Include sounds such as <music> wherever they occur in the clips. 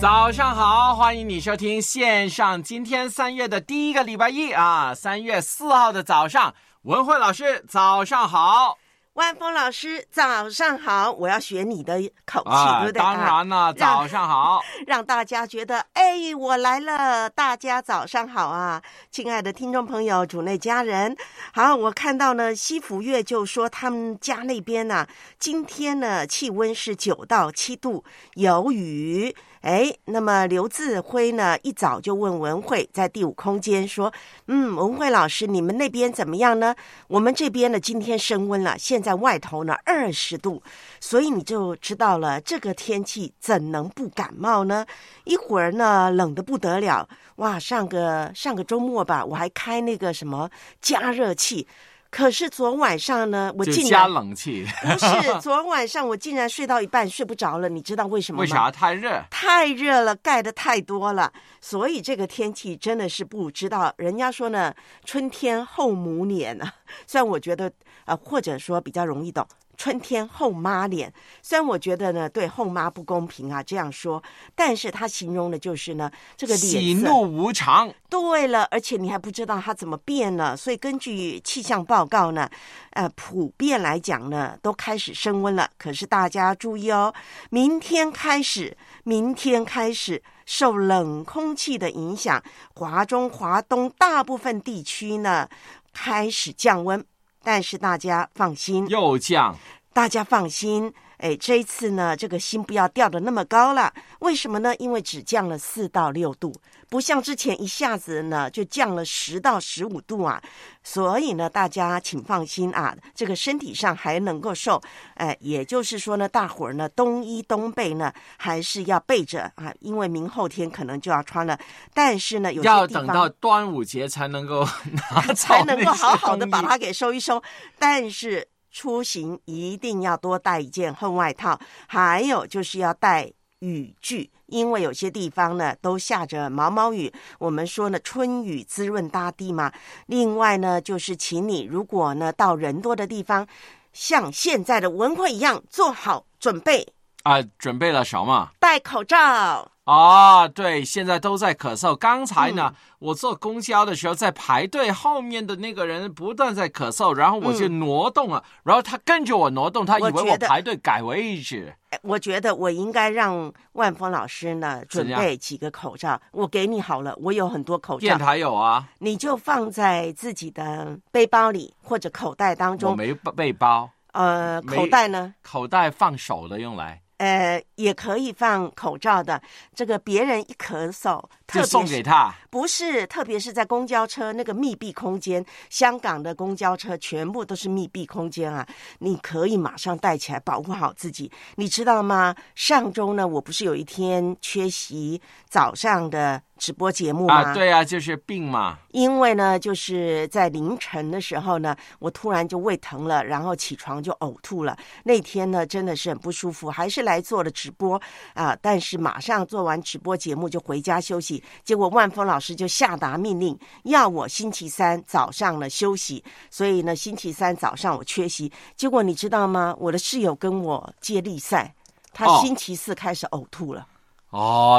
早上好，欢迎你收听线上今天三月的第一个礼拜一啊，三月四号的早上，文慧老师早上好万峰老师，早上好！我要学你的口气，啊对不对？当然了，啊早上好，让大家觉得，哎，我来了，大家早上好啊！亲爱的听众朋友、主内家人，好，我看到呢，西福月就说他们家那边呢、今天呢气温是九到七度，有雨。哎，那么刘志辉呢，一早就问文慧，在第五空间说：“嗯，文慧老师，你们那边怎么样呢？我们这边呢，今天升温了，现在外头呢二十度，所以你就知道了，这个天气怎能不感冒呢？一会儿呢，冷的不得了，哇！上个上个周末吧，我还开那个什么加热器，可是昨晚上呢，我竟然冷气，不是 <laughs> 昨晚上我竟然睡到一半睡不着了，你知道为什么吗？为啥太热？太热了，盖的太多了，所以这个天气真的是不知道。人家说呢，春天后母脸啊，虽然我觉得呃，或者说比较容易懂。春天后妈脸，虽然我觉得呢对后妈不公平啊这样说，但是他形容的就是呢这个喜脸喜怒无常，对了，而且你还不知道它怎么变呢，所以根据气象报告呢，呃，普遍来讲呢，都开始升温了。可是大家注意哦，明天开始，明天开始受冷空气的影响，华中、华东大部分地区呢开始降温，但是大家放心，又降，大家放心，哎，这一次呢，这个心不要掉的那么高了。为什么呢？因为只降了四到六度，不像之前一下子呢就降了十到十五度啊。所以呢，大家请放心啊，这个身体上还能够受。哎，也就是说呢，大伙儿呢冬衣冬被呢还是要备着啊，因为明后天可能就要穿了。但是呢，有些要等到端午节才能够 <laughs> 拿才能够好好的把它给收一收。但是出行一定要多带一件厚外套，还有就是要带雨具。因为有些地方呢都下着毛毛雨，我们说呢春雨滋润大地嘛。另外呢，就是请你如果呢到人多的地方，像现在的文汇一样做好准备，啊，准备了什么？戴口罩。啊，对，现在都在咳嗽。刚才嗯呢，我坐公交的时候，在排队后面的那个人不断在咳嗽，然后我就挪动了，然后他跟着我挪动，他以为我排队改位置。哎我觉得我应该让万峰老师呢准备几个口罩，我给你好了，我有很多口罩，电台有啊，你就放在自己的背包里或者口袋当我中。没背包，呃，口袋呢，口袋放手的用来，呃，也可以放口罩的。这个别人一咳嗽，特送给他。不是，特别是在公交车那个密闭空间，香港的公交车全部都是密闭空间啊，你可以马上戴起来保护好自己，你知道吗？上周呢，我不是有一天缺席早上的直播节目吗？啊，对啊，就是病嘛。因为呢，就是在凌晨的时候呢，我突然就胃疼了，然后起床就呕吐了。那天呢，真的是很不舒服，还是来做了直播啊、但是马上做完直播节目就回家休息。结果万峰老师就下达命令，要我星期三早上呢休息，所以呢，星期三早上我缺席。结果你知道吗？我的室友跟我接力赛，他哦星期四开始呕吐了。哦，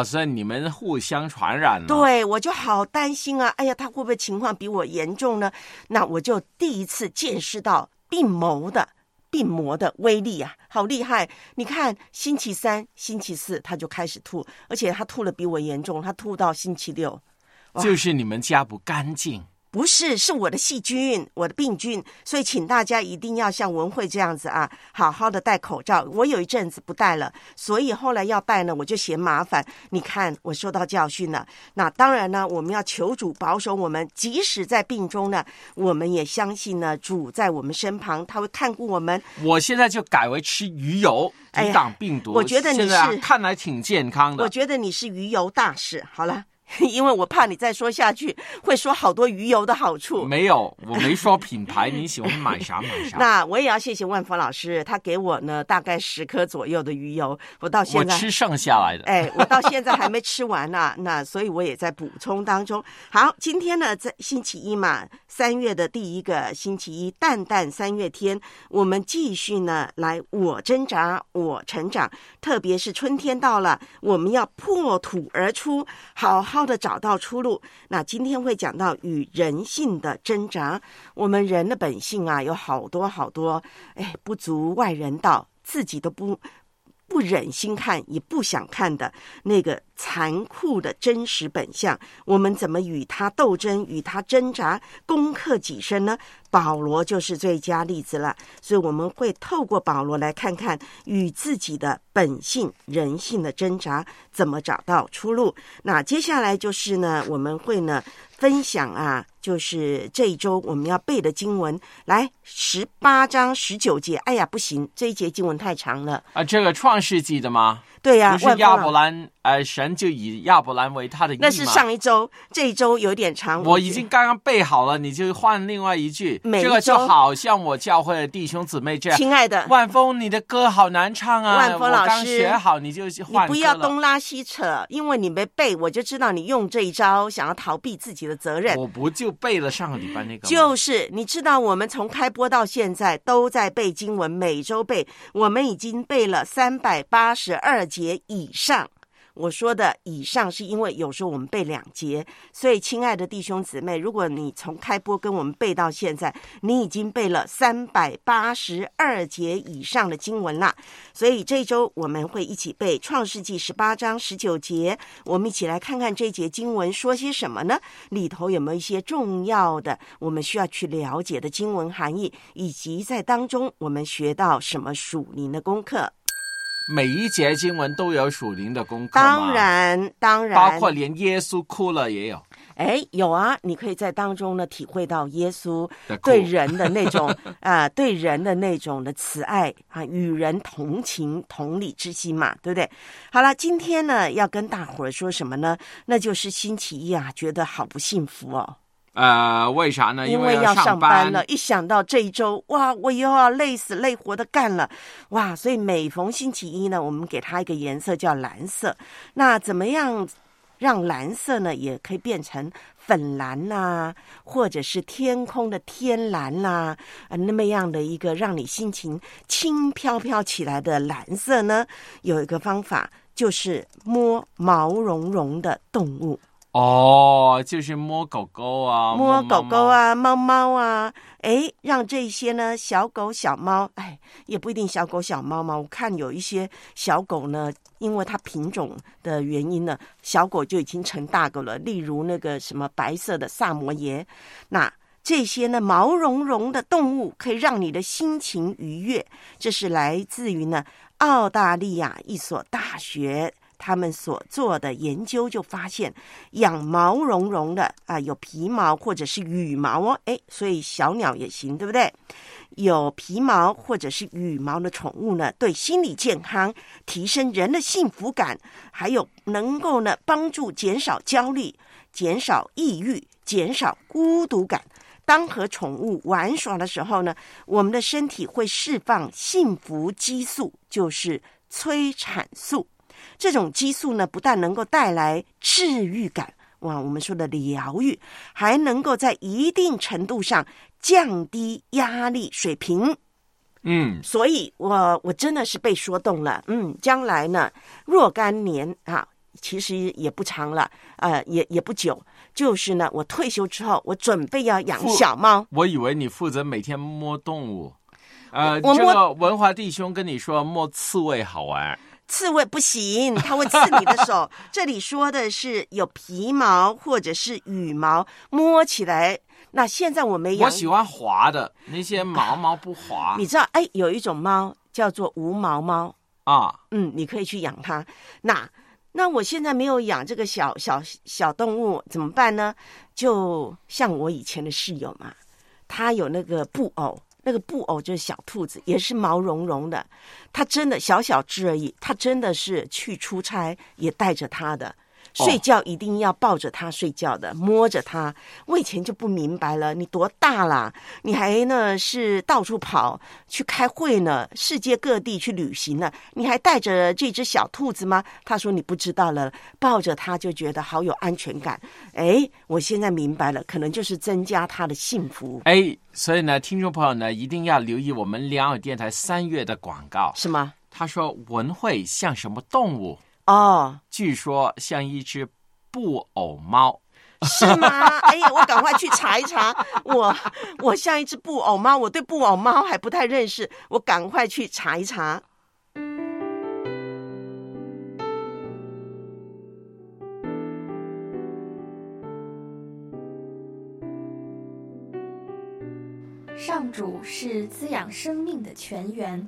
所以你们互相传染了。，对，我就好担心啊！哎呀，他会不会情况比我严重呢？那我就第一次见识到病魔的病魔的威力啊，好厉害！你看，星期三、星期四他就开始吐，而且他吐的比我严重，他吐到星期六。就是你们家不干净。不是，是我的细菌，我的病菌，所以请大家一定要像文慧这样子啊，好好的戴口罩。我有一阵子不戴了，所以后来要戴呢，我就嫌麻烦。你看，我受到教训了。那当然呢，我们要求主保守我们，即使在病中呢，我们也相信呢，主在我们身旁，他会看顾我们。我现在就改为吃鱼油哎呀抵挡病毒。我觉得你是看来挺健康的。我觉得你是鱼油大使。好了。因为我怕你再说下去，会说好多鱼油的好处。没有，我没说品牌，你喜欢买啥买啥。那我也要谢谢万峰老师，他给我呢大概十颗左右的鱼油，我到现在我吃剩下来的。哎，我到现在还没吃完呢、那所以我也在补充当中。好，今天呢，在星期一嘛，三月的第一个星期一，淡淡三月天，我们继续呢来我挣扎，我成长。特别是春天到了，我们要破土而出，好好要的找到出路。那今天会讲到与人性的挣扎。我们人的本性啊，有好多好多，哎，不足外人道，自己都不不忍心看，也不想看的那个残酷的真实本相，我们怎么与他斗争，与他挣扎，攻克己身呢？保罗就是最佳例子了。所以我们会透过保罗来看看与自己的本性、人性的挣扎，怎么找到出路。那接下来就是呢，我们会呢分享啊，就是这一周我们要背的经文，来十八章十九节。哎呀，不行，这一节经文太长了。啊，这个创世纪的吗？对呀、不是亚伯兰，呃，神就以亚伯兰为他的？那是上一周，这一周有点长。我已经刚刚背好了，你就换另外一句。这个就好像我教会的弟兄姊妹这样。亲爱的，万峰，你的歌好难唱啊！万峰老师刚学好，你就你不要东拉西扯，因为你没背，我就知道你用这一招想要逃避自己的责任。我不就背了上个礼拜那个吗？就是你知道，我们从开播到现在都在背经文，每周背，我们已经背了三百八十二节以上。我说的以上是因为有时候我们背两节，所以亲爱的弟兄姊妹，如果你从开播跟我们背到现在，你已经背了三百八十二节以上的经文啦。所以这周我们会一起背创世纪十八章十九节，我们一起来看看这节经文说些什么呢？里头有没有一些重要的我们需要去了解的经文含义，以及在当中我们学到什么属灵的功课？每一节经文都有属灵的功课吗当，然，当然，包括连耶稣哭了也有哎，有啊，你可以在当中呢体会到耶稣对人的那种 <laughs> 啊、对人的那种的慈爱啊，与人同情、同理之心嘛，对不对？好了，今天呢要跟大伙儿说什么呢？那就是星期一啊，觉得好不幸福哦。呃，为啥呢？因为要上班了，一想到这一周，哇，我又要累死累活的干了，哇！所以每逢星期一呢，我们给它一个颜色叫蓝色。那怎么样让蓝色呢，也可以变成粉蓝啦、或者是天空的天蓝啦、呃，那么样的一个让你心情轻飘飘起来的蓝色呢？有一个方法，就是摸毛茸茸的动物。哦，就是摸狗狗啊，摸狗狗，啊、猫猫啊，哎，让这些呢小狗、小猫，哎，也不一定小狗、小猫嘛。我看有一些小狗呢，因为它品种的原因呢，小狗就已经成大狗了。例如那个什么白色的萨摩耶，那这些呢毛茸茸的动物可以让你的心情愉悦。这是来自于呢澳大利亚一所大学。他们所做的研究就发现，养毛茸茸的啊，有皮毛或者是羽毛哦，哎，所以小鸟也行，对不对？有皮毛或者是羽毛的宠物呢，对心理健康、提升人的幸福感，还有能够呢帮助减少焦虑、减少抑郁、减少孤独感。当和宠物玩耍的时候呢，我们的身体会释放幸福激素，就是催产素。这种激素呢，不但能够带来治愈感，哇，我们说的疗愈，还能够在一定程度上降低压力水平。嗯，所以我我真的是被说动了。嗯，将来呢，若干年啊，其实也不长了，呃，也也不久，就是呢，我退休之后，我准备要养小猫。我以为你负责每天摸动物，呃，这个文华弟兄跟你说摸刺猬好玩，刺猬不行，它会刺你的手。<laughs> 这里说的是有皮毛或者是羽毛，摸起来。那现在我没养，我喜欢滑的那些毛毛不滑你知道，哎，有一种猫叫做无毛猫，啊。嗯，你可以去养它。那那我现在没有养这个小小小动物，怎么办呢？就像我以前的室友嘛，他有那个布偶，那个布偶就是小兔子，也是毛茸茸的。它真的小小只而已，它真的是去出差也带着它的。睡觉一定要抱着它睡觉的，摸着它。我以前就不明白了，你多大啦？你还呢是到处跑去开会呢，世界各地去旅行呢，你还带着这只小兔子吗？他说你不知道了，抱着它就觉得好有安全感。哎，我现在明白了，可能就是增加他的幸福，哎，所以呢，听众朋友呢，一定要留意我们两耳电台三月的广告。是吗？他说文慧像什么动物？哦，据说像一只布偶猫。是吗？<laughs> 哎呀，我赶快去查一查。我我像一只布偶猫，我对布偶猫还不太认识，我赶快去查一查。上主是滋养生命的泉源，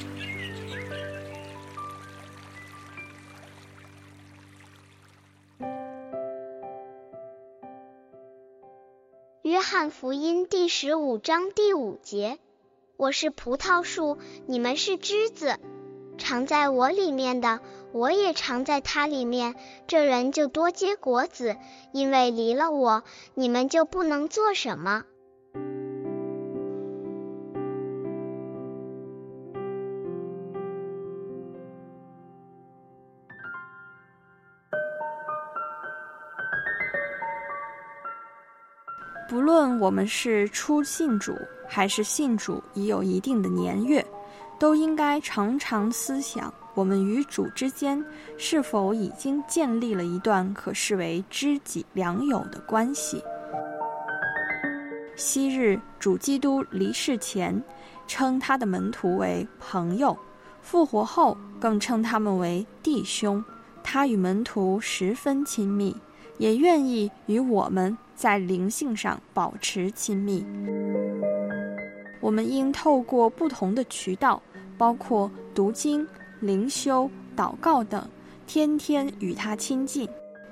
翰福音第十五章第五节：我是葡萄树，你们是枝子。常在我里面的，我也常在他里面。这人就多结果子，因为离了我，你们就不能做什么。论我们是初信主，还是信主已有一定的年月，都应该常常思想，我们与主之间是否已经建立了一段可视为知己良友的关系。昔日主基督离世前，称他的门徒为朋友；复活后，更称他们为弟兄。他与门徒十分亲密，也愿意与我们在灵性上保持亲密。我们应透过不同的渠道，包括读经、灵修、祷告等，天天与他亲近，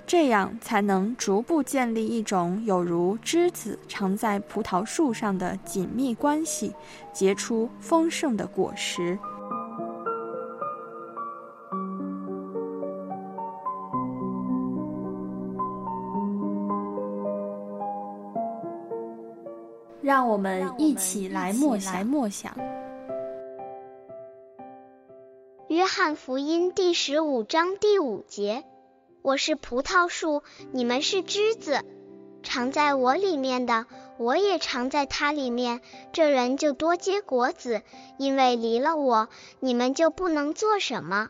这样才能逐步建立一种有如枝子常在葡萄树上的紧密关系，结出丰盛的果实。让我们一起来默来。默想。约翰福音第十五章第五节：我是葡萄树，你们是枝子。常在我里面的，我也常在他里面。这人就多结果子，因为离了我，你们就不能做什么。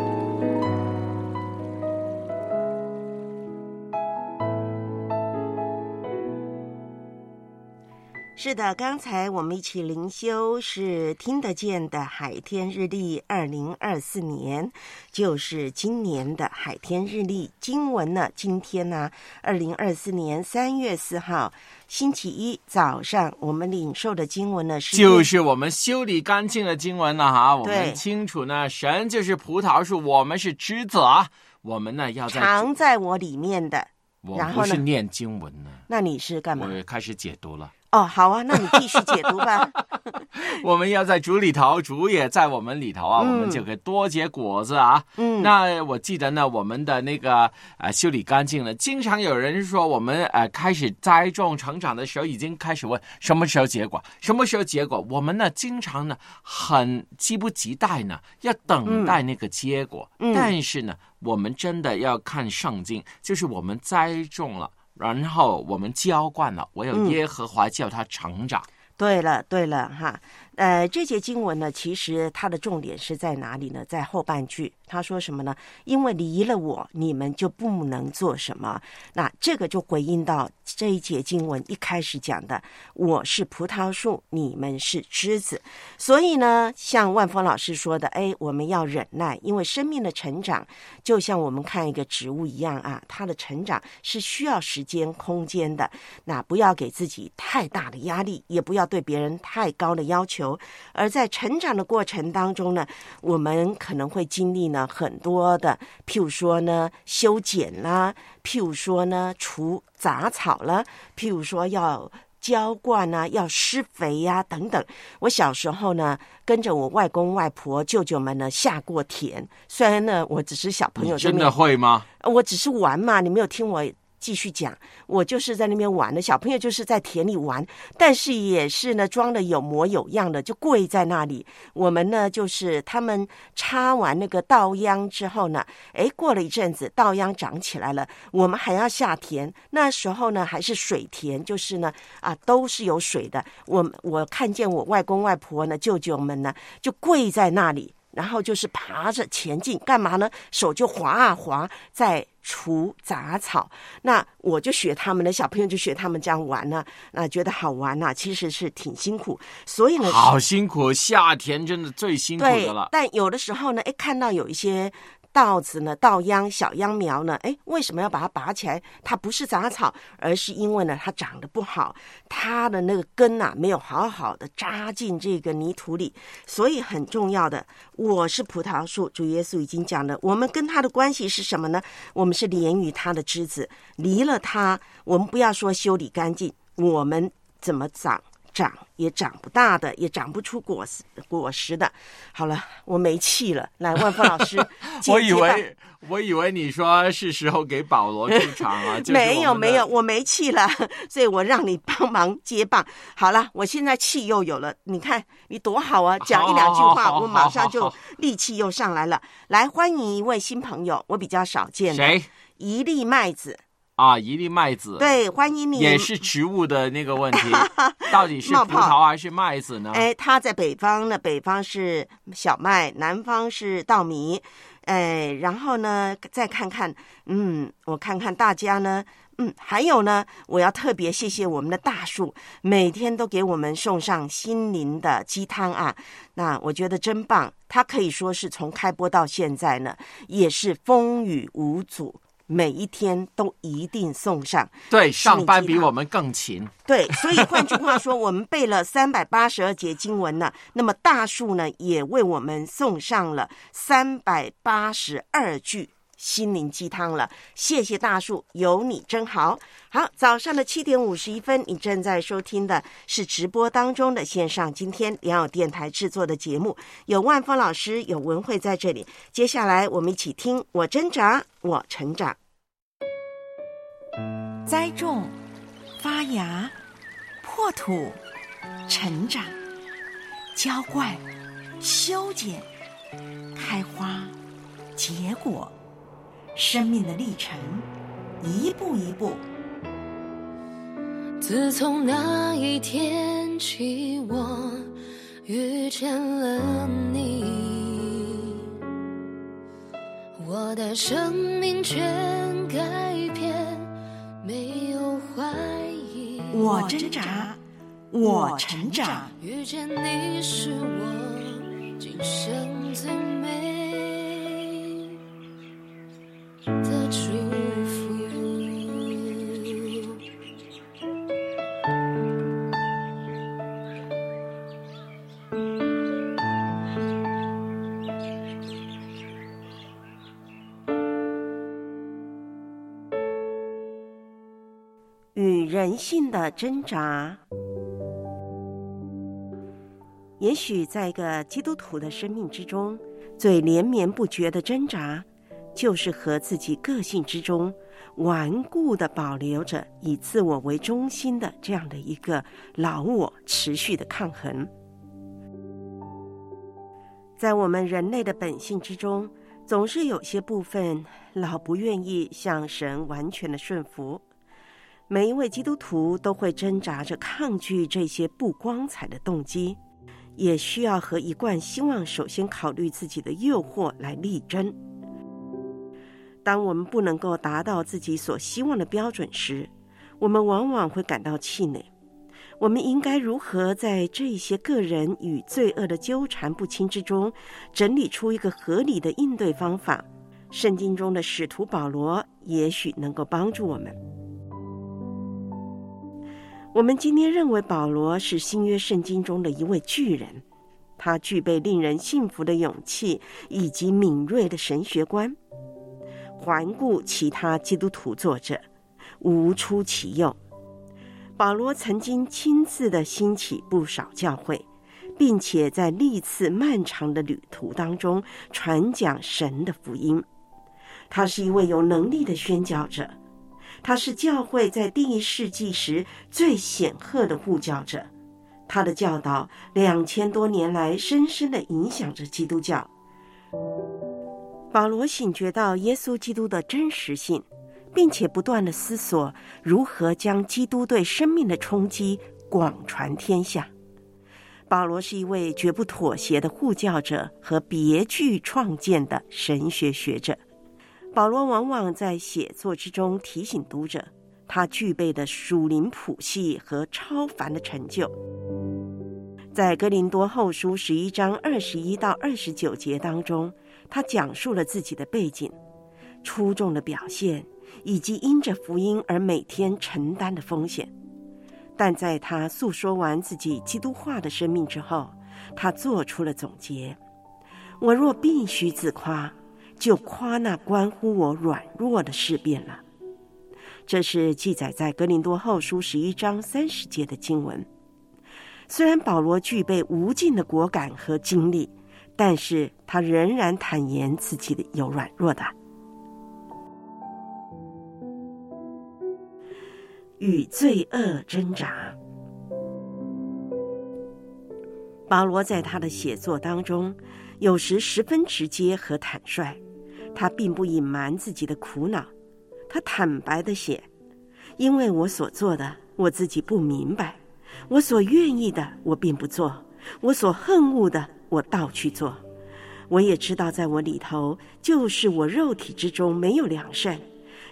是的，刚才我们一起灵修是听得见的海天日历，二零二四年就是今年的海天日历经文呢。今天呢，二零二四年三月四号星期一早上，我们领受的经文呢是就是我们修理干净的经文了哈。我对们清楚呢，神就是葡萄树，我们是枝子啊。我们呢要在，藏在我里面的。我然后呢不是念经文呢，那你是干嘛？我开始解读了。哦，好啊，那你继续解读吧。<laughs> 我们要在主里头，主也在我们里头啊，嗯我们就可以多结果子啊。嗯，那我记得呢，我们的那个呃修理干净了，经常有人说我们呃开始栽种成长的时候，已经开始问什么时候结果，什么时候结果。我们呢经常呢很急不及待呢，要等待那个结果。嗯但是呢，我们真的要看圣经，就是我们栽种了。然后我们浇灌了，唯有嗯耶和华叫他成长。对了，对了，哈，呃，这节经文呢，其实它的重点是在哪里呢？在后半句，他说什么呢？因为离了我，你们就不能做什么。那这个就回应到这一节经文一开始讲的：“我是葡萄树，你们是枝子。”所以呢，像万峰老师说的，哎，我们要忍耐，因为生命的成长就像我们看一个植物一样啊，它的成长是需要时间、空间的。那不要给自己太大的压力，也不要对别人太高的要求。而在成长的过程当中呢，我们可能会经历呢很多的，譬如说呢修剪啦，譬如说呢除杂草啦，譬如说要。浇灌啊，要施肥呀、等等。我小时候呢，跟着我外公外婆、舅舅们呢下过田。虽然呢，我只是小朋友，真的会吗？我只是玩嘛，你没有听我继续讲。我就是在那边玩的，小朋友就是在田里玩，但是也是呢装的有模有样的，就跪在那里。我们呢就是他们插完那个稻秧之后呢，诶，过了一阵子稻秧长起来了，我们还要下田。那时候呢还是水田，就是呢啊都是有水的。我我看见我外公外婆呢、舅舅们呢就跪在那里。然后就是爬着前进，干嘛呢？手就滑啊滑，在除杂草。那我就学他们的小朋友就学他们这样玩呢、那觉得好玩呐、其实是挺辛苦。所以呢，好辛苦，夏天真的最辛苦的了，。但有的时候呢，哎，看到有一些稻子呢，稻秧、小秧苗呢，哎，为什么要把它拔起来？它不是杂草，而是因为呢，它长得不好，它的那个根呐、没有好好的扎进这个泥土里，所以很重要的。我是葡萄树，主耶稣已经讲了，我们跟它的关系是什么呢？我们是连于它的枝子，离了它，我们不要说修理干净，我们怎么长？长也长不大的，也长不出果实果实的。好了，我没气了。来，万峰老师 <laughs> 我以为我以为你说是时候给保罗出场了，<laughs> 没有没有，我没气了，<laughs> 所以我让你帮忙接棒。好了，我现在气又有了，你看你多好啊！讲一两句话，好好好我马上就力气又上来了。来，欢迎一位新朋友，我比较少见的谁一粒麦子，啊？一粒麦子，，对，欢迎你。也是植物的那个问题，<laughs> 到底是葡萄还是麦子呢？哎，它在北方呢，北方是小麦，南方是稻米。哎，然后呢，再看看，嗯，我看看大家呢，嗯，还有呢，我要特别谢谢我们的大树，每天都给我们送上心灵的鸡汤啊，那我觉得真棒。它可以说是从开播到现在呢，也是风雨无阻。每一天都一定送上，对，上班比我们更勤。对，所以换句话说，我们背了三百八十二节经文呢，那么大树呢也为我们送上了三百八十二句心灵鸡汤了。谢谢大树，有你真好。好，早上的七点五十一分，你正在收听的是直播当中的线上今天良友电台制作的节目，有万峰老师，有文慧在这里。接下来我们一起听我挣扎，我成长。栽种、发芽、破土、成长、浇灌、修剪、开花、结果，生命的历程，一步一步。自从那一天起，我遇见了你，我的生命全改，没有怀疑。我挣扎，我成长。遇见你是我今生最美的挣扎。也许在一个基督徒的生命之中，最连绵不绝的挣扎，就是和自己个性之中顽固的保留着以自我为中心的这样的一个老我持续的抗衡。在我们人类的本性之中，总是有些部分老不愿意向神完全的顺服。每一位基督徒都会挣扎着抗拒这些不光彩的动机，也需要和一贯希望首先考虑自己的诱惑来力争。当我们不能够达到自己所希望的标准时，我们往往会感到气馁。我们应该如何在这些个人与罪恶的纠缠不清之中，整理出一个合理的应对方法？圣经中的使徒保罗也许能够帮助我们。我们今天认为保罗是新约圣经中的一位巨人，他具备令人信服的勇气以及敏锐的神学观。环顾其他基督徒作者，无出其右。保罗曾经亲自的兴起不少教会，并且在历次漫长的旅途当中传讲神的福音。他是一位有能力的宣教者。他是教会在第一世纪时最显赫的护教者，他的教导两千多年来深深的影响着基督教。保罗醒觉到耶稣基督的真实性，并且不断的思索如何将基督对生命的冲击广传天下。保罗是一位绝不妥协的护教者和别具创建的神学学者。保罗往往在写作之中提醒读者，他具备的属灵谱系和超凡的成就。在哥林多后书十一章二十一到二十九节当中，他讲述了自己的背景、出众的表现，以及因着福音而每天承担的风险。但在他诉说完自己基督化的生命之后，他做出了总结：我若必须自夸。就夸那关乎我软弱的事变了。这是记载在格林多后书十一章三十节的经文。虽然保罗具备无尽的果敢和经历，但是他仍然坦言自己的有软弱的。与罪恶挣扎。保罗在他的写作当中，有时十分直接和坦率。他并不隐瞒自己的苦恼，他坦白的写：“因为我所做的，我自己不明白；我所愿意的，我并不做；我所恨恶的，我倒去做。我也知道，在我里头，就是我肉体之中没有良善，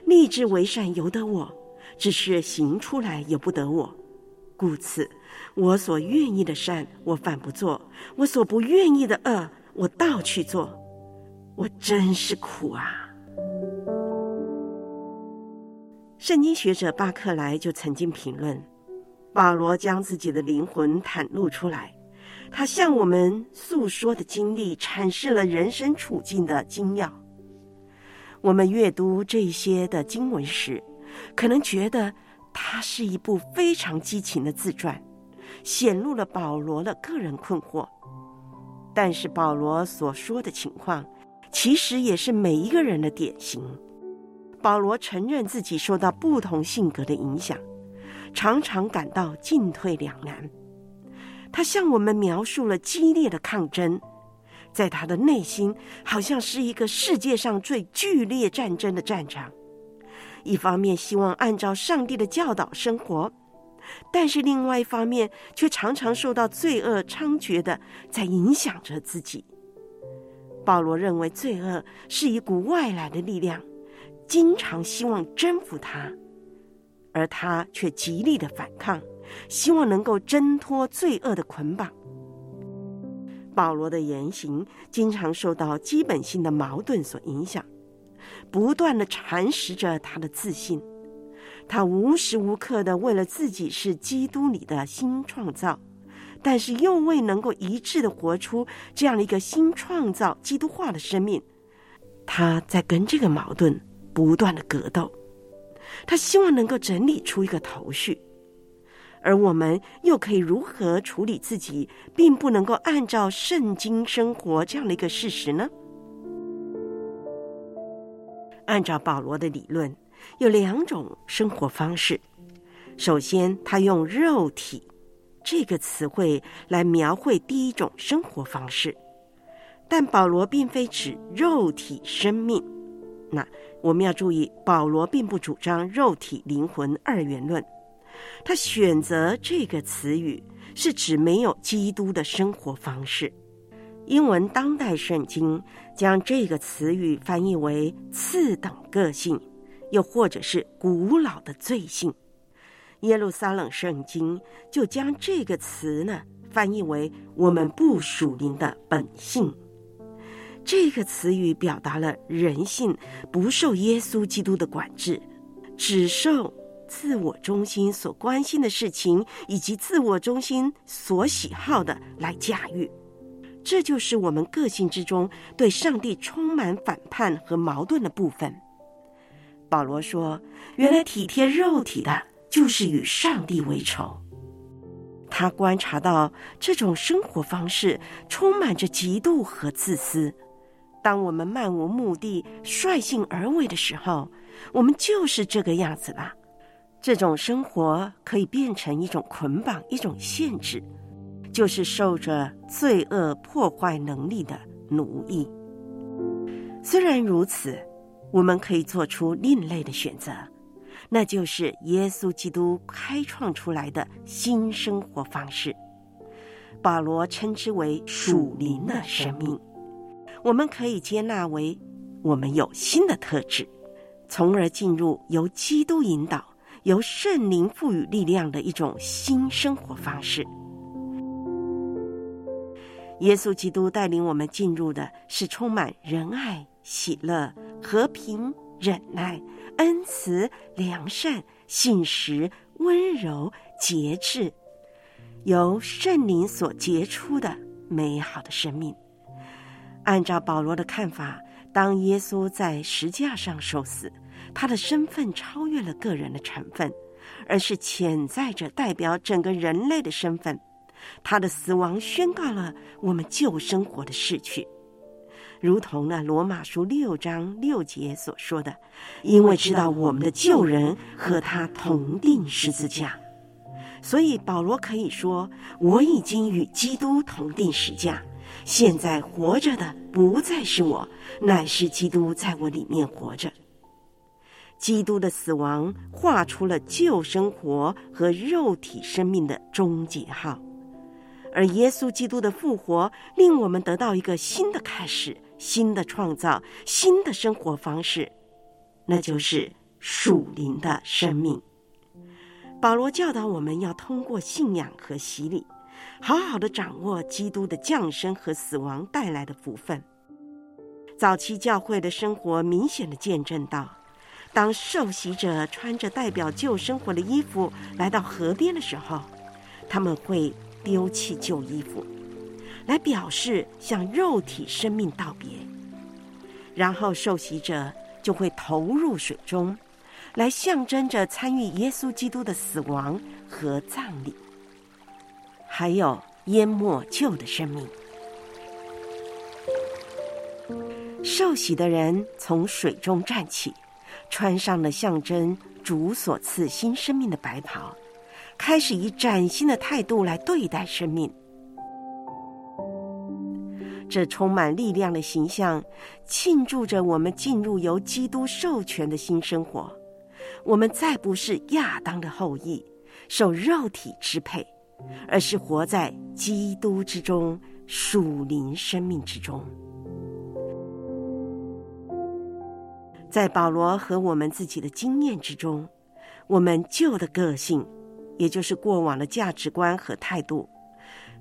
立志为善由得我，只是行出来由不得我。故此，我所愿意的善，我反不做；我所不愿意的恶，我倒去做。”我真是苦啊！圣经学者巴克莱就曾经评论：保罗将自己的灵魂袒露出来，他向我们诉说的经历，阐释了人生处境的精要。我们阅读这些的经文时，可能觉得它是一部非常激情的自传，显露了保罗的个人困惑。但是保罗所说的情况。其实也是每一个人的典型。保罗承认自己受到不同性格的影响，常常感到进退两难。他向我们描述了激烈的抗争，在他的内心好像是一个世界上最剧烈战争的战场。一方面希望按照上帝的教导生活，但是另外一方面却常常受到罪恶猖獗的在影响着自己。保罗认为罪恶是一股外来的力量，经常希望征服他，而他却极力的反抗，希望能够挣脱罪恶的捆绑。保罗的言行经常受到基本性的矛盾所影响。不断的蚕食着他的自信，他无时无刻的为了自己是基督里的新创造，但是又未能够一致的活出这样的一个新创造基督化的生命。他在跟这个矛盾不断的格斗，他希望能够整理出一个头绪，而我们又可以如何处理自己并不能够按照圣经生活这样的一个事实呢？按照保罗的理论，有两种生活方式。首先，他用“肉体”这个词汇来描绘第一种生活方式，但保罗并非指肉体生命。那我们要注意，保罗并不主张肉体灵魂二元论。他选择这个词语是指没有基督的生活方式。英文当代圣经将这个词语翻译为“次等个性”，又或者是“古老的罪性”。耶路撒冷圣经就将这个词呢翻译为“我们不属灵的本性”。这个词语表达了人性不受耶稣基督的管制，只受自我中心所关心的事情以及自我中心所喜好的来驾驭。这就是我们个性之中对上帝充满反叛和矛盾的部分。保罗说：“原来体贴肉体的，就是与上帝为仇。”他观察到这种生活方式充满着嫉妒和自私。当我们漫无目的、率性而为的时候，我们就是这个样子了。这种生活可以变成一种捆绑，一种限制。就是受着罪恶破坏能力的奴役。虽然如此，我们可以做出另类的选择，那就是耶稣基督开创出来的新生活方式。保罗称之为属灵的生命。我们可以接纳为我们有新的特质，从而进入由基督引导、由圣灵赋予力量的一种新生活方式。耶稣基督带领我们进入的是充满仁爱、喜乐、和平、忍耐、恩慈、良善、信实、温柔、节制，由圣灵所结出的美好的生命。按照保罗的看法，当耶稣在石架上受死，他的身份超越了个人的成分，而是潜在着代表整个人类的身份。他的死亡宣告了我们旧生活的逝去，如同那罗马书六章六节所说的：“因为知道我们的旧人和他同定十字架，所以保罗可以说：我已经与基督同定十架。现在活着的不再是我，乃是基督在我里面活着。基督的死亡画出了旧生活和肉体生命的终结号。”而耶稣基督的复活，令我们得到一个新的开始、新的创造、新的生活方式，那就是属灵的生命。保罗教导我们要通过信仰和洗礼，好好的掌握基督的降生和死亡带来的福分。早期教会的生活明显的见证到，当受洗者穿着代表旧生活的衣服来到河边的时候，他们会。丢弃旧衣服，来表示向肉体生命道别。然后受洗者就会投入水中，来象征着参与耶稣基督的死亡和葬礼，还有淹没旧的生命。受洗的人从水中站起，穿上了象征主所赐新生命的白袍。开始以崭新的态度来对待生命。这充满力量的形象，庆祝着我们进入由基督授权的新生活。我们再不是亚当的后裔，受肉体支配，而是活在基督之中，属灵生命之中。在保罗和我们自己的经验之中，我们旧的个性，也就是过往的价值观和态度。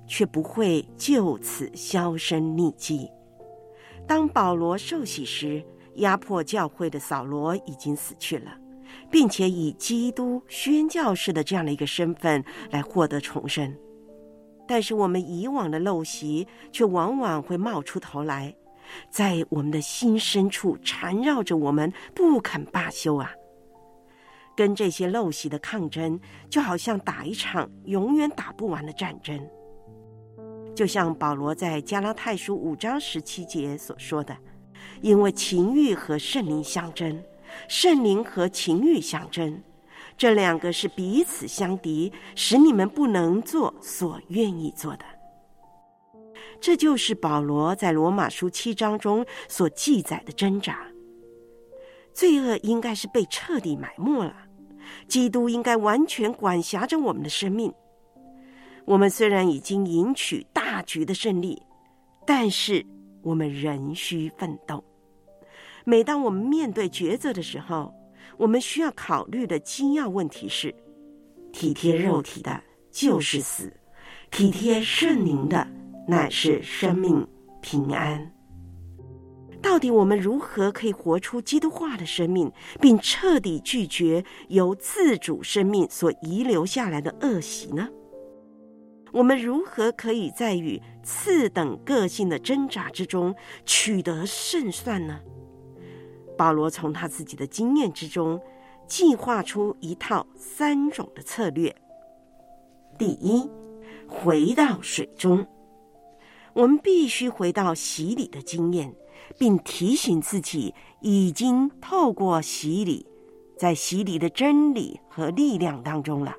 却不会就此销声匿迹。当保罗受洗时，压迫教会的扫罗已经死去了，并且以基督宣教士的这样的一个身份来获得重生。但是我们以往的陋习却往往会冒出头来，在我们的心深处缠绕着我们，不肯罢休啊！跟这些陋习的抗争，就好像打一场永远打不完的战争。就像保罗在加拉太书五章十七节所说的：“因为情欲和圣灵相争，圣灵和情欲相争，这两个是彼此相敌，使你们不能做所愿意做的。”这就是保罗在罗马书七章中所记载的挣扎。罪恶应该是被彻底埋没了，基督应该完全管辖着我们的生命。我们虽然已经赢取大局的胜利，但是我们仍需奋斗。每当我们面对抉择的时候，我们需要考虑的精要问题是：体贴肉体的，就是死；体贴圣灵的，乃是生命平安。到底我们如何可以活出基督化的生命，并彻底拒绝由自主生命所遗留下来的恶习呢？我们如何可以在与次等个性的挣扎之中取得胜算呢？保罗从他自己的经验之中计划出一套三种的策略。第一，回到水中，我们必须回到洗礼的经验，并提醒自己已经透过洗礼，在洗礼的真理和力量当中了。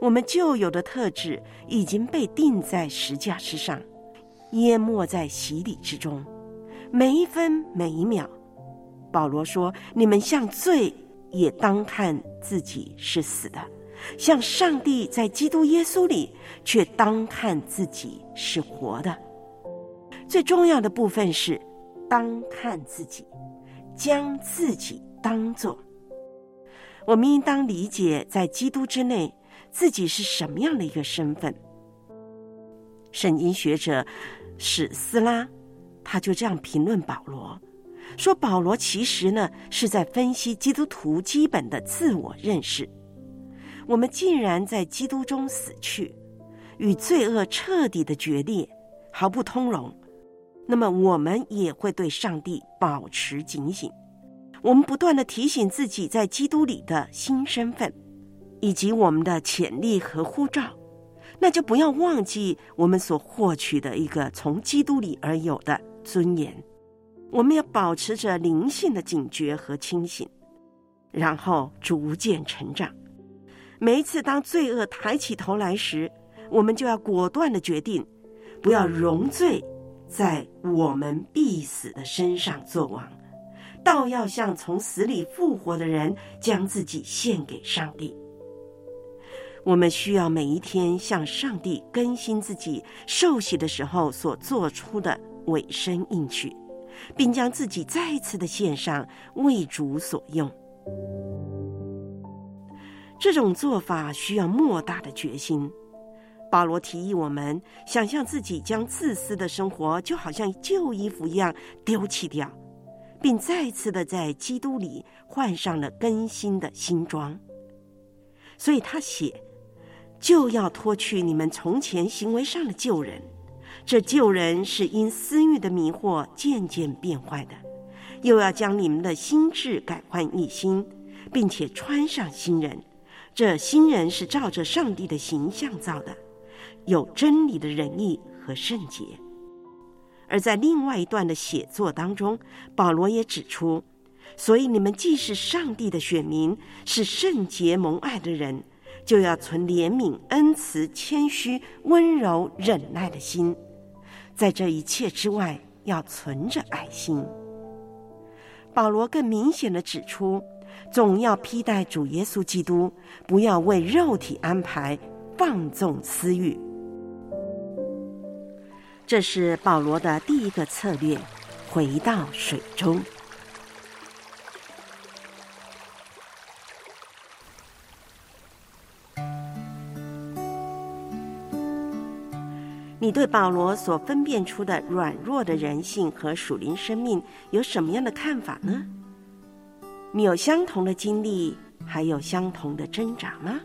我们旧有的特质已经被钉在石架之上，淹没在洗礼之中。每一分每一秒，保罗说：“你们像罪，也当看自己是死的；像上帝在基督耶稣里，却当看自己是活的。”最重要的部分是当看自己，将自己当做。我们应当理解，在基督之内。自己是什么样的一个身份？圣经学者史斯拉他就这样评论保罗，说保罗其实呢是在分析基督徒基本的自我认识。我们既然在基督中死去，与罪恶彻底的决裂，毫不通融，那么我们也会对上帝保持警醒。我们不断的提醒自己在基督里的新身份。以及我们的潜力和护照，那就不要忘记我们所获取的一个从基督里而有的尊严。我们要保持着灵性的警觉和清醒，然后逐渐成长。每一次当罪恶抬起头来时，我们就要果断的决定，不要容罪在我们必死的身上作王，倒要像从死里复活的人，将自己献给上帝。我们需要每一天向上帝更新自己受洗的时候所做出的委身应许，并将自己再次的献上为主所用。这种做法需要莫大的决心。保罗提议我们想象自己将自私的生活就好像旧衣服一样丢弃掉，并再次的在基督里换上了更新的新装。所以他写。就要脱去你们从前行为上的旧人，这旧人是因私欲的迷惑渐渐变坏的；又要将你们的心智改换一新，并且穿上新人。这新人是照着上帝的形象造的，有真理的仁义和圣洁。而在另外一段的写作当中，保罗也指出：所以你们既是上帝的选民，是圣洁蒙爱的人。就要存怜悯、恩慈、谦虚、温柔、忍耐的心，在这一切之外，要存着爱心。保罗更明显的指出，总要披戴主耶稣基督，不要为肉体安排放纵私欲。这是保罗的第一个策略：回到水中。你对保罗所分辨出的软弱的人性和属灵生命有什么样的看法呢？你有相同的经历，还有相同的挣扎吗？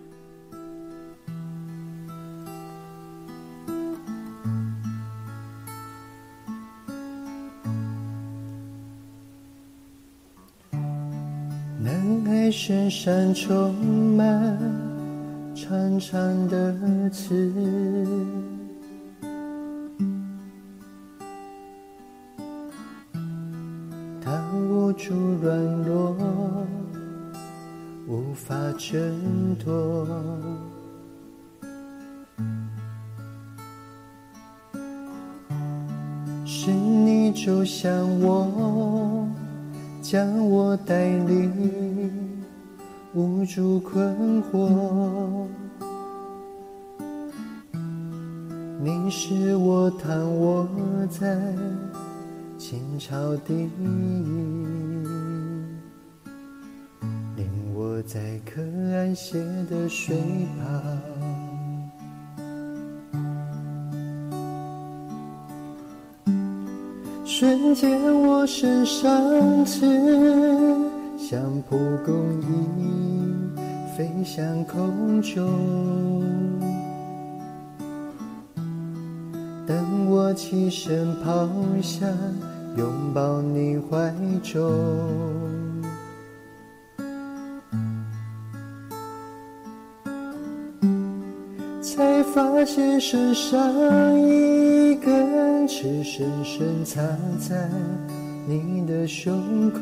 南海深山充满长长的刺。主软弱，无法挣脱。是你就像我，将我带领，无助困惑。你是我躺卧在。青草地，我在可安歇的水旁，瞬间我身上刺，像蒲公英飞向空中。等我起身跑下。拥抱你怀中，发现身上一根刺深深插在你的胸口，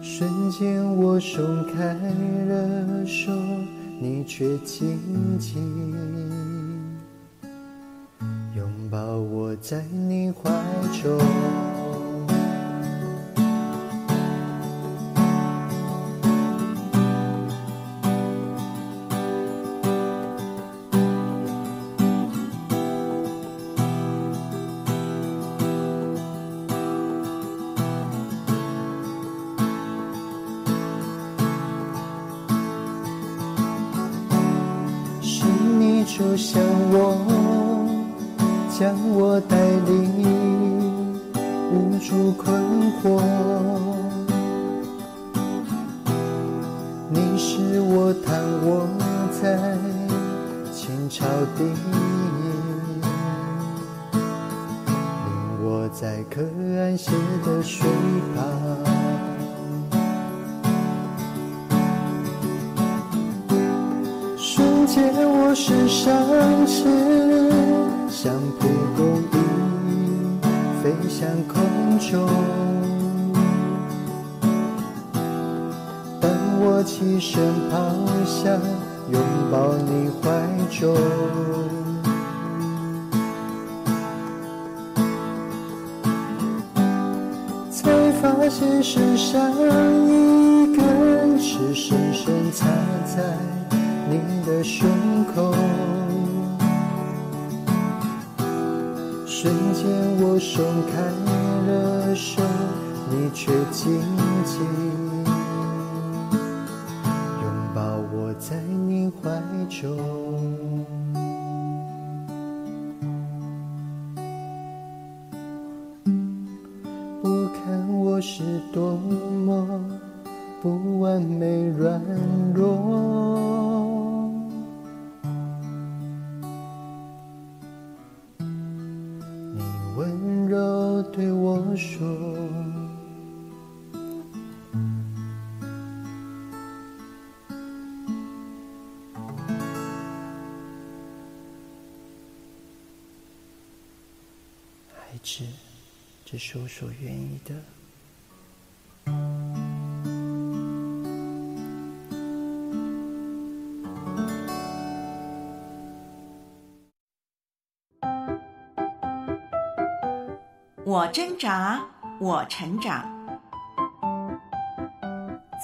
瞬间我松开了手，你却紧紧拥。抱我在你怀中，我起身跑向拥抱你怀中，才发现身上一根刺深深插在你的胸口。瞬间，我松开了手，你却紧紧我挣扎，我成长。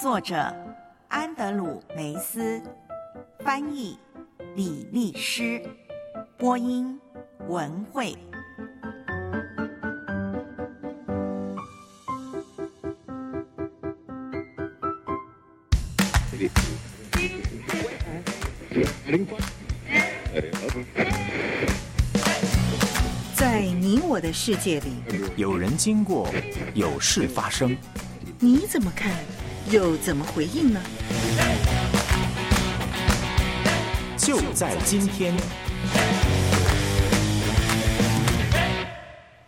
作者：安德鲁·梅斯，翻译：李丽诗，播音：文慧。在你我的世界里，有人经过，有事发生，你怎么看，又怎么回应呢？就在今天，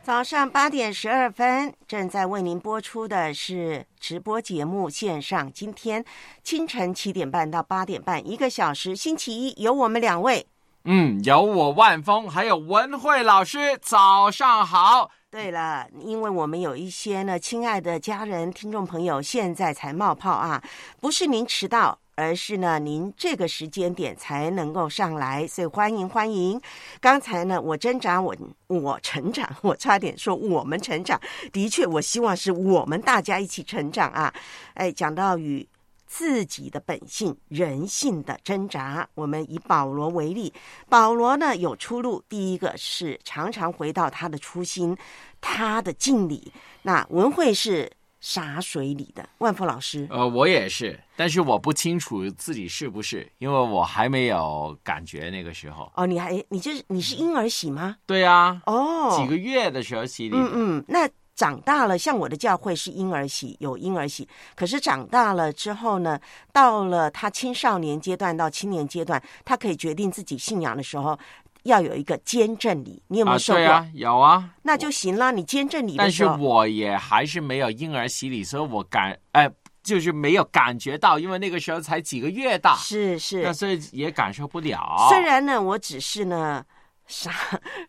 早上八点十二分，正在为您播出的是直播节目线上。今天清晨七点半到八点半，一个小时。星期一有我们两位。嗯，有我万峰，还有文慧老师，早上好。对了，因为我们有一些呢，亲爱的家人、听众朋友，现在才冒泡啊，不是您迟到，而是呢，您这个时间点才能够上来，所以欢迎欢迎。刚才呢，我挣扎，我我成长，我差点说我们成长，的确，我希望是我们大家一起成长啊。哎，讲到与。自己的本性、人性的挣扎。我们以保罗为例，保罗呢有出路。第一个是常常回到他的初心，他的敬礼。那文慧是洒水里的万福老师，呃，我也是，但是我不清楚自己是不是，因为我还没有感觉那个时候。哦，你还你就是你是婴儿洗吗？对啊，哦，几个月的时候洗礼。嗯嗯，那。长大了，像我的教会是婴儿洗，有婴儿洗。可是长大了之后呢，到了他青少年阶段到青年阶段，他可以决定自己信仰的时候，要有一个监证礼。你有没有受过？啊，有啊。那就行了，你监证礼但是我也还是没有婴儿洗礼，所以我感哎，就是没有感觉到，因为那个时候才几个月大。是是，那所以也感受不了。虽然呢，我只是呢。洒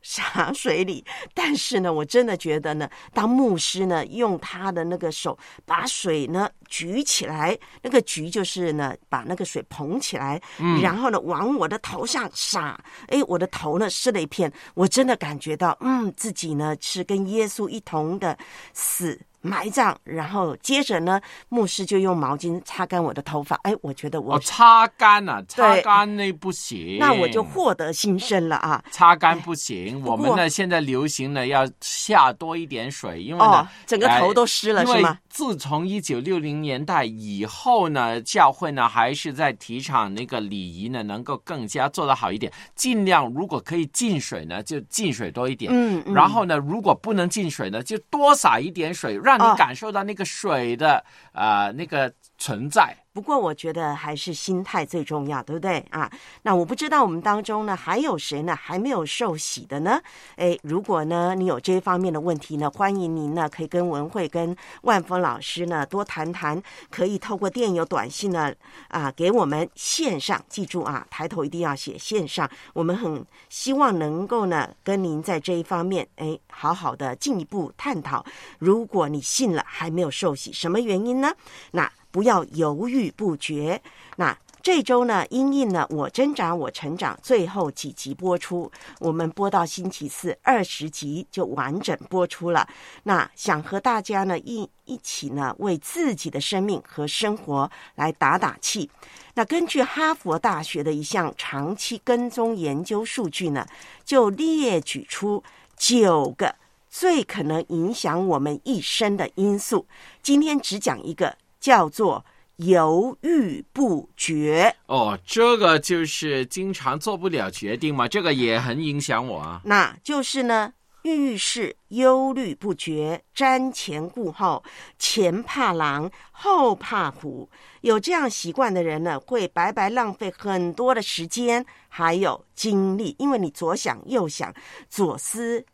洒水里，但是呢，我真的觉得呢，当牧师呢，用他的那个手把水呢举起来，那个举就是呢，把那个水捧起来，然后呢，往我的头上洒，哎，我的头呢湿了一片，我真的感觉到，嗯，自己呢是跟耶稣一同的死。埋葬，然后接着呢，牧师就用毛巾擦干我的头发。哎，我觉得我擦干了，擦干那不行，那我就获得新生了啊！擦干不行，我们呢现在流行呢要下多一点水，因为呢整个头都湿了，是吗？自从一九六零年代以后呢，教会呢还是在提倡那个礼仪呢，能够更加做得好一点，尽量如果可以进水呢，就进水多一点。嗯，然后呢，如果不能进水呢，就多洒一点水，让你感受到那个水的啊那个存在。不过我觉得还是心态最重要，对不对啊？那我不知道我们当中呢还有谁呢还没有受洗的呢？哎，如果呢你有这方面的问题呢，欢迎您呢可以跟文慧跟万峰老师呢多谈谈，可以透过电邮、短信呢啊给我们线上，记住啊，抬头一定要写线上。我们很希望能够呢跟您在这一方面哎好好的进一步探讨。如果你信了还没有受洗，什么原因呢？那不要犹豫不决。那这周呢，因应呢，我挣扎，我成长，最后几集播出，我们播到星期四二十集就完整播出了。那想和大家呢一一起呢，为自己的生命和生活来打打气。那根据哈佛大学的一项长期跟踪研究数据呢，就列举出九个最可能影响我们一生的因素。今天只讲一个。叫做犹豫不决哦，这个就是经常做不了决定嘛，这个也很影响我啊。那就是呢，遇事忧虑不决，瞻前顾后，前怕狼，后怕虎。有这样习惯的人呢，会白白浪费很多的时间还有精力，因为你左想右想，左思。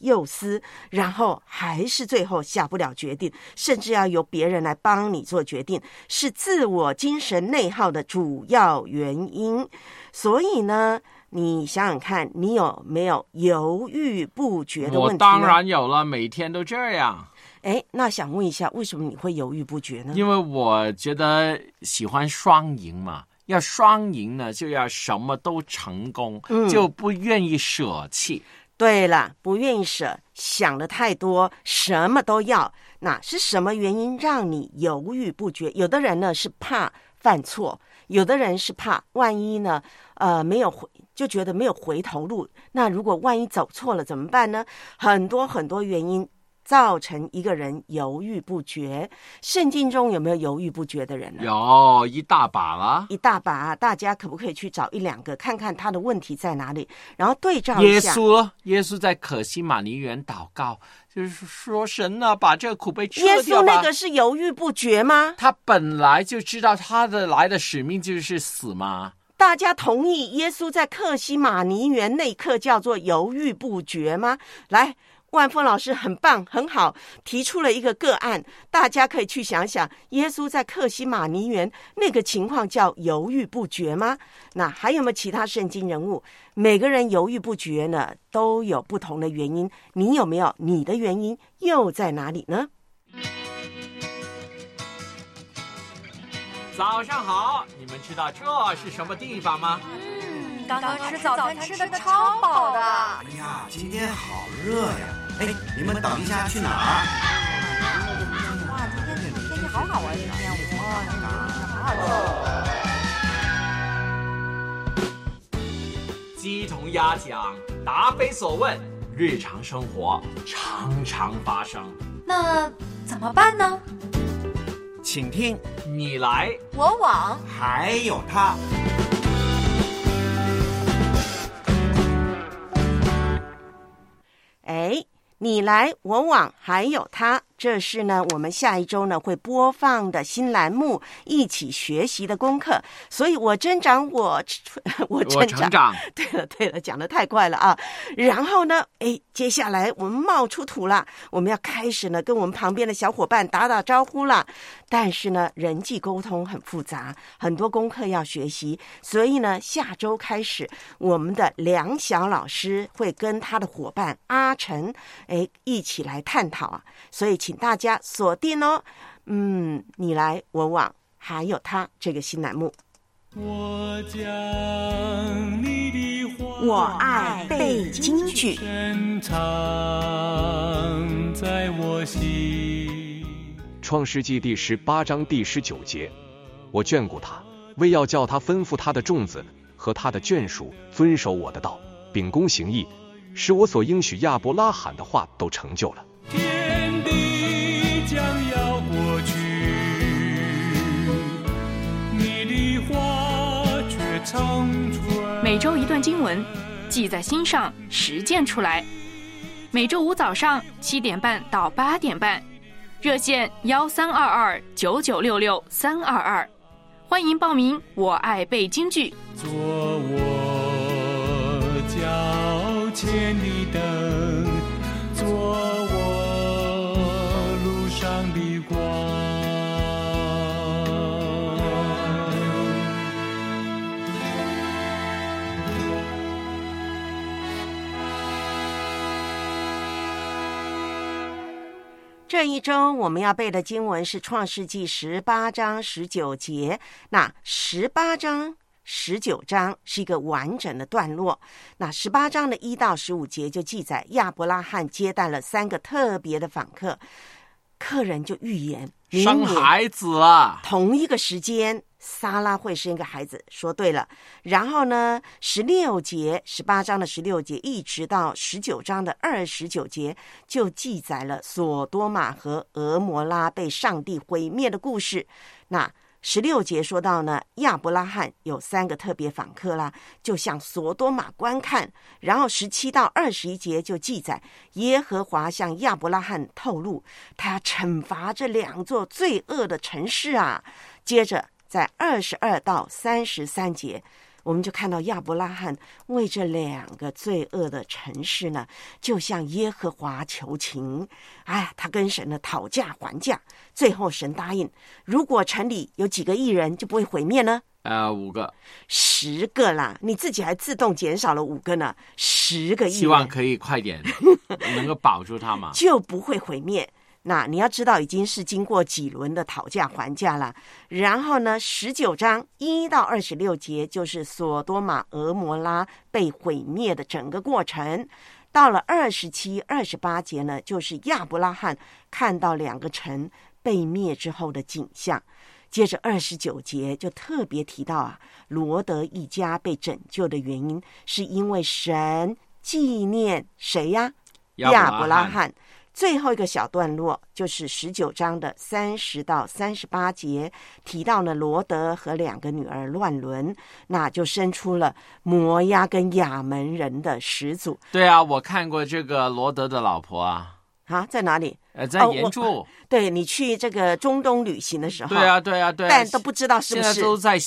幼思，然后还是最后下不了决定，甚至要由别人来帮你做决定，是自我精神内耗的主要原因。所以呢，你想想看，你有没有犹豫不决的问题？我当然有了，每天都这样。哎，那想问一下，为什么你会犹豫不决呢？因为我觉得喜欢双赢嘛，要双赢呢，就要什么都成功，就不愿意舍弃。对了，不愿意舍，想的太多，什么都要。那是什么原因让你犹豫不决？有的人呢是怕犯错，有的人是怕万一呢，呃，没有回就觉得没有回头路。那如果万一走错了怎么办呢？很多很多原因。造成一个人犹豫不决。圣经中有没有犹豫不决的人呢？有一大把了，一大把。大家可不可以去找一两个，看看他的问题在哪里，然后对照一下。耶稣，耶稣在可西玛尼园祷告，就是说神啊，把这个苦杯耶稣那个是犹豫不决吗？他本来就知道他的来的使命就是死吗？大家同意耶稣在克西玛尼园那一刻叫做犹豫不决吗？来。万峰老师很棒，很好，提出了一个个案，大家可以去想想，耶稣在克西马尼园那个情况叫犹豫不决吗？那还有没有其他圣经人物？每个人犹豫不决呢，都有不同的原因。你有没有？你的原因又在哪里呢？早上好，你们知道这是什么地方吗？嗯，刚刚吃早餐吃的超饱的。哎呀，今天好热呀！哎，你们等一下去哪儿？哇，今天天气好好啊！今天哇，今天好好鸡同鸭讲，答非所问，日常生活常常发生。那怎么办呢？请听，你来我往，还有他。哎。你来我往，还有他。这是呢，我们下一周呢会播放的新栏目，一起学习的功课。所以我增长，我 <laughs> 我成长。<laughs> 对了对了，讲的太快了啊！然后呢，哎，接下来我们冒出土了，我们要开始呢跟我们旁边的小伙伴打打招呼了。但是呢，人际沟通很复杂，很多功课要学习。所以呢，下周开始，我们的梁晓老师会跟他的伙伴阿成，哎，一起来探讨啊。所以请。大家锁定哦，嗯，你来我往，还有他这个新栏目。我将你的话，我爱背京剧。创世纪第十八章第十九节，我眷顾他，为要叫他吩咐他的众子和他的眷属遵守我的道，秉公行义，使我所应许亚伯拉罕的话都成就了。每周一段经文，记在心上，实践出来。每周五早上七点半到八点半，热线幺三二二九九六六三二二，欢迎报名。我爱背京剧。做我脚前的，这一周我们要背的经文是《创世纪》十八章十九节。那十八章、十九章是一个完整的段落。那十八章的一到十五节就记载亚伯拉罕接待了三个特别的访客，客人就预言生孩子啊，同一个时间。撒拉会生一个孩子，说对了。然后呢，十六节、十八章的十六节，一直到十九章的二十九节，就记载了索多玛和俄摩拉被上帝毁灭的故事。那十六节说到呢，亚伯拉罕有三个特别访客啦，就向索多玛观看。然后十七到二十一节就记载耶和华向亚伯拉罕透露，他要惩罚这两座罪恶的城市啊。接着。在二十二到三十三节，我们就看到亚伯拉罕为这两个罪恶的城市呢，就向耶和华求情。哎，他跟神呢讨价还价，最后神答应，如果城里有几个艺人，就不会毁灭呢？呃，五个、十个啦，你自己还自动减少了五个呢，十个亿，希望可以快点 <laughs> 能够保住他嘛，就不会毁灭。那你要知道，已经是经过几轮的讨价还价了。然后呢，十九章一到二十六节就是索多玛、俄摩拉被毁灭的整个过程。到了二十七、二十八节呢，就是亚伯拉罕看到两个城被灭之后的景象。接着二十九节就特别提到啊，罗德一家被拯救的原因，是因为神纪念谁呀？亚伯拉罕。最后一个小段落就是十九章的三十到三十八节，提到了罗德和两个女儿乱伦，那就生出了摩押跟亚门人的始祖。对啊，我看过这个罗德的老婆啊。啊，在哪里？呃，在岩柱。对你去这个中东旅行的时候。对啊，对啊，对。但都不知道是不是。现在都在。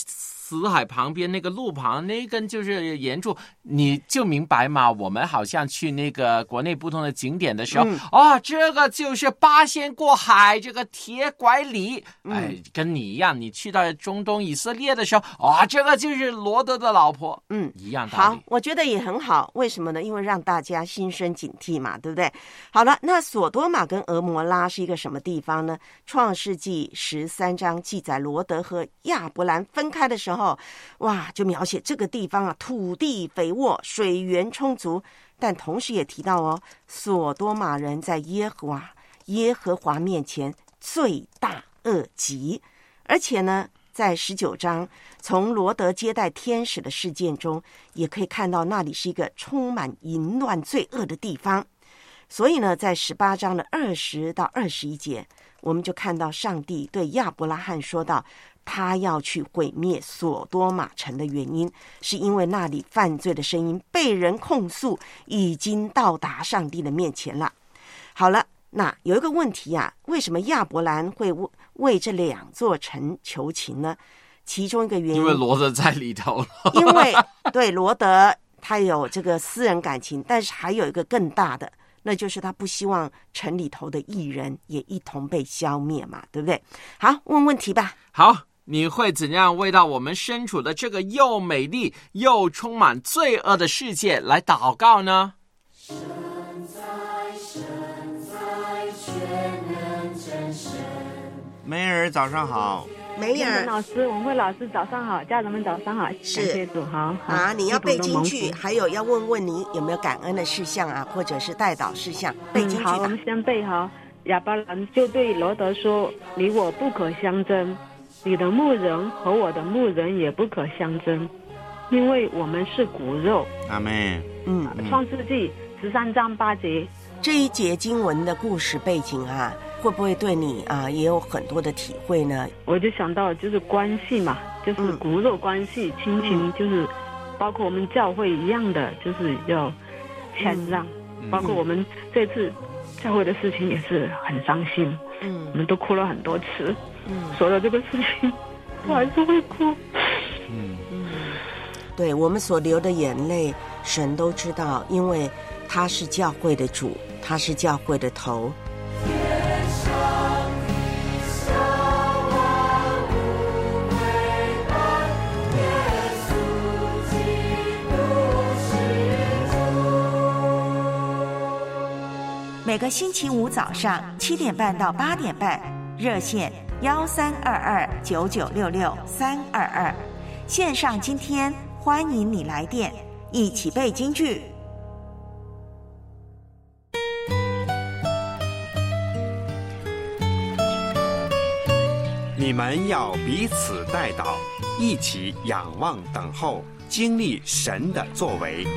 死海旁边那个路旁那根就是沿柱，你就明白嘛。我们好像去那个国内不同的景点的时候，啊，这个就是八仙过海这个铁拐李，哎，跟你一样。你去到中东以色列的时候，啊，这个就是罗德的老婆，嗯，一样道理。好，我觉得也很好。为什么呢？因为让大家心生警惕嘛，对不对？好了，那索多玛跟俄摩拉是一个什么地方呢？创世纪十三章记载，罗德和亚伯兰分开的时候。哦，哇，就描写这个地方啊，土地肥沃，水源充足，但同时也提到哦，索多玛人在耶和华耶和华面前罪大恶极，而且呢，在十九章从罗德接待天使的事件中，也可以看到那里是一个充满淫乱罪恶的地方。所以呢，在十八章的二十到二十一节，我们就看到上帝对亚伯拉罕说道。他要去毁灭索多玛城的原因，是因为那里犯罪的声音被人控诉，已经到达上帝的面前了。好了，那有一个问题呀，为什么亚伯兰会为为这两座城求情呢？其中一个原因，因为罗德在里头。因为对罗德他有这个私人感情，但是还有一个更大的，那就是他不希望城里头的艺人也一同被消灭嘛，对不对？好，问问题吧。好。你会怎样为到我们身处的这个又美丽又充满罪恶的世界来祷告呢？梅尔，早上好。梅尔老师，文慧老师，早上好，家人们早上好，是谢主好。啊，你要背进去，还有要问问你有没有感恩的事项啊，或者是代祷事项，背京剧好，我们先背哈。亚巴兰就对罗德说：“你我不可相争。”你的牧人和我的牧人也不可相争，因为我们是骨肉。阿妹，嗯，创世纪十三章八节这一节经文的故事背景啊，会不会对你啊也有很多的体会呢？我就想到就是关系嘛，就是骨肉关系、亲情，就是包括我们教会一样的，就是要谦让。包括我们这次教会的事情也是很伤心，嗯，我们都哭了很多次。嗯，说到这个事情，我还是会哭。嗯嗯，对我们所流的眼泪，神都知道，因为他是教会的主，他是教会的头。每个星期五早上七点半到八点半，热线。幺三二二九九六六三二二，线上今天欢迎你来电，一起背京剧。你们要彼此带祷，一起仰望等候，经历神的作。为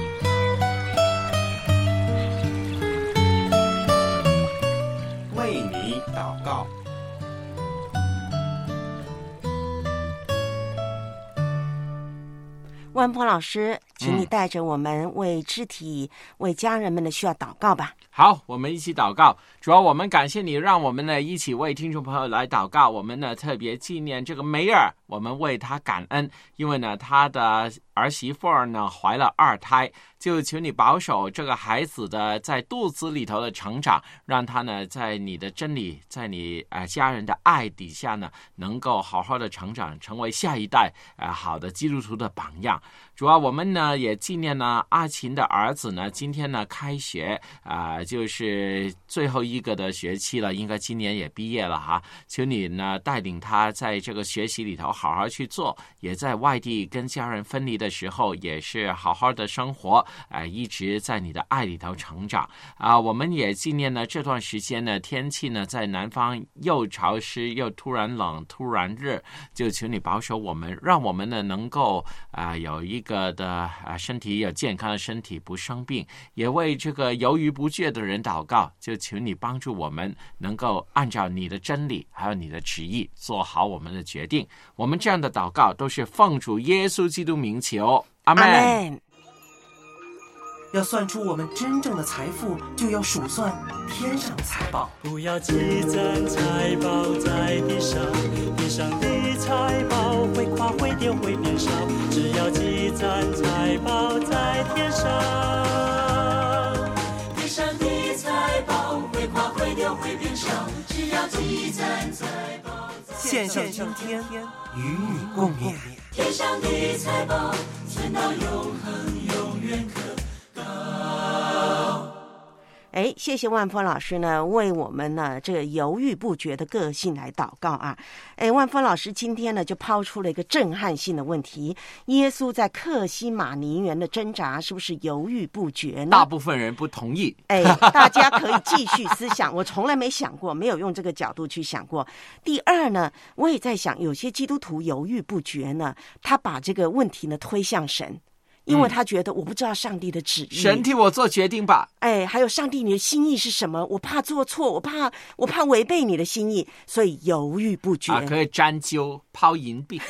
万波老师，请你带着我们为肢体、为家人们的需要祷告吧。好，我们一起祷告。主要我们感谢你，让我们呢一起为听众朋友来祷告。我们呢特别纪念这个梅尔，我们为他感恩，因为呢他的儿媳妇儿呢怀了二胎。就求你保守这个孩子的在肚子里头的成长，让他呢在你的真理，在你啊家人的爱底下呢，能够好好的成长，成为下一代啊好的基督徒的榜样。主要我们呢也纪念呢阿琴的儿子呢，今天呢开学啊、就是最后一个的学期了，应该今年也毕业了哈。求你呢带领他在这个学习里头好好去做，也在外地跟家人分离的时候，也是好好的生活，啊、一直在你的爱里头成长啊、我们也纪念呢这段时间呢天气呢在南方又潮湿又突然冷突然热，就求你保守我们，让我们呢能够啊、有一个的啊身体有健康的身体不生病，也为这个犹豫不决的人祷告，就求你帮助我们能够按照你的真理还有你的旨意做好我们的决定。我们这样的祷告都是奉主耶稣基督名求，阿门。要算出我们真正的财富，就要数算天上的财宝。不要积攒财宝在地上，地上的财宝会垮会跌会变少，只要积攒财宝在天上。地上的财宝会垮会跌会变少，只要积攒财宝在献上今天，与你共勉。天上的财宝存到永恒，永远可高。哎，谢谢万峰老师呢，为我们呢这个犹豫不决的个性来祷告啊！哎，万峰老师今天呢就抛出了一个震撼性的问题：耶稣在克西马尼园的挣扎是不是犹豫不决呢？大部分人不同意。哎，大家可以继续思想。我从来没想过，没有用这个角度去想过。第二呢，我也在想，有些基督徒犹豫不决呢，他把这个问题呢推向神。因为他觉得我不知道上帝的旨意，神替我做决定吧。哎，还有上帝你的心意是什么？我怕做错，我怕我怕违背你的心意，所以犹豫不决。啊，可以沾灸抛银币。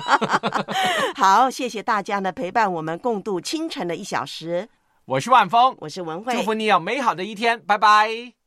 <laughs> 好，谢谢大家呢陪伴我们共度清晨的一小时。我是万峰，我是文慧，祝福你有美好的一天，拜拜。